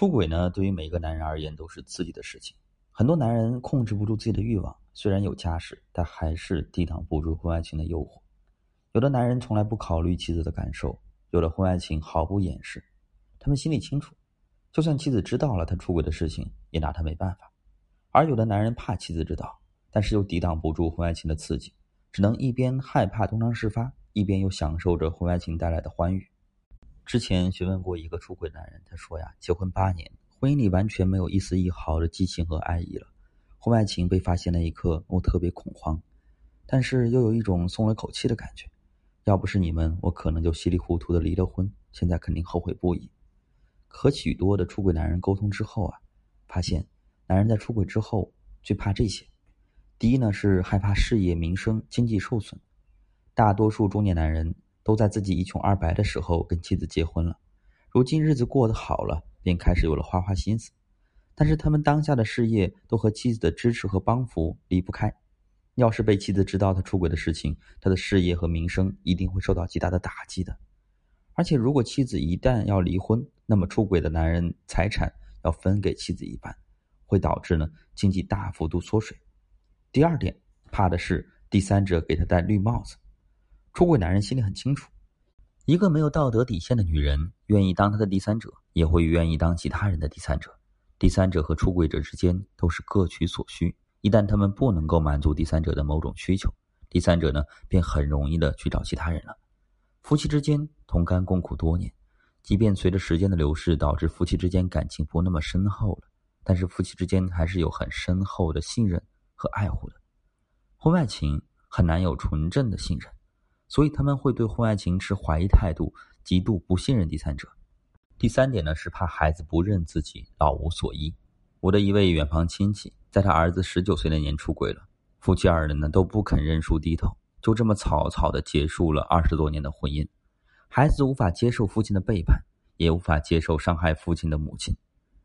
出轨呢，对于每个男人而言都是刺激的事情。很多男人控制不住自己的欲望，虽然有家室，但还是抵挡不住婚外情的诱惑。有的男人从来不考虑妻子的感受，有了婚外情毫不掩饰。他们心里清楚，就算妻子知道了他出轨的事情，也拿他没办法。而有的男人怕妻子知道，但是又抵挡不住婚外情的刺激，只能一边害怕东窗事发，一边又享受着婚外情带来的欢愉。之前询问过一个出轨男人，他说呀，结婚八年，婚姻里完全没有一丝一毫的激情和爱意了。婚外情被发现那一刻，我特别恐慌，但是又有一种松了口气的感觉。要不是你们，我可能就稀里糊涂的离了婚，现在肯定后悔不已。和许多的出轨男人沟通之后啊，发现男人在出轨之后最怕这些：第一呢是害怕事业、名声、经济受损。大多数中年男人。都在自己一穷二白的时候跟妻子结婚了，如今日子过得好了，便开始有了花花心思。但是他们当下的事业都和妻子的支持和帮扶离不开。要是被妻子知道他出轨的事情，他的事业和名声一定会受到极大的打击的。而且如果妻子一旦要离婚，那么出轨的男人财产要分给妻子一半，会导致呢经济大幅度缩水。第二点，怕的是第三者给他戴绿帽子。出轨男人心里很清楚，一个没有道德底线的女人，愿意当他的第三者，也会愿意当其他人的第三者。第三者和出轨者之间都是各取所需，一旦他们不能够满足第三者的某种需求，第三者呢，便很容易的去找其他人了。夫妻之间同甘共苦多年，即便随着时间的流逝，导致夫妻之间感情不那么深厚了，但是夫妻之间还是有很深厚的信任和爱护的。婚外情很难有纯正的信任。所以他们会对婚外情持怀疑态度，极度不信任第三者。第三点呢，是怕孩子不认自己，老无所依。我的一位远房亲戚，在他儿子十九岁那年出轨了，夫妻二人呢都不肯认输低头，就这么草草的结束了二十多年的婚姻。孩子无法接受父亲的背叛，也无法接受伤害父亲的母亲。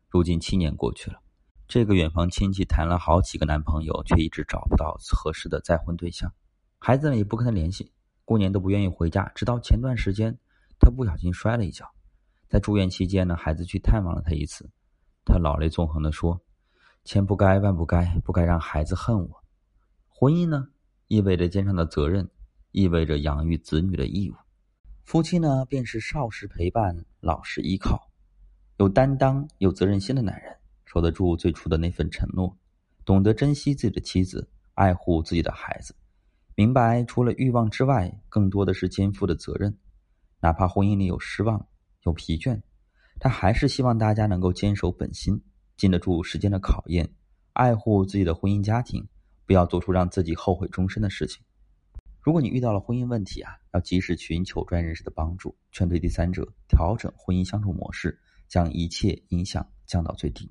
如今七年过去了，这个远房亲戚谈了好几个男朋友，却一直找不到合适的再婚对象。孩子呢也不跟他联系。过年都不愿意回家，直到前段时间，他不小心摔了一跤，在住院期间呢，孩子去探望了他一次，他老泪纵横的说：“千不该万不该，不该让孩子恨我。婚姻呢，意味着肩上的责任，意味着养育子女的义务。夫妻呢，便是少时陪伴，老时依靠，有担当、有责任心的男人，守得住最初的那份承诺，懂得珍惜自己的妻子，爱护自己的孩子。”明白，除了欲望之外，更多的是肩负的责任。哪怕婚姻里有失望、有疲倦，他还是希望大家能够坚守本心，经得住时间的考验，爱护自己的婚姻家庭，不要做出让自己后悔终身的事情。如果你遇到了婚姻问题啊，要及时寻求专业人士的帮助，劝退第三者，调整婚姻相处模式，将一切影响降到最低。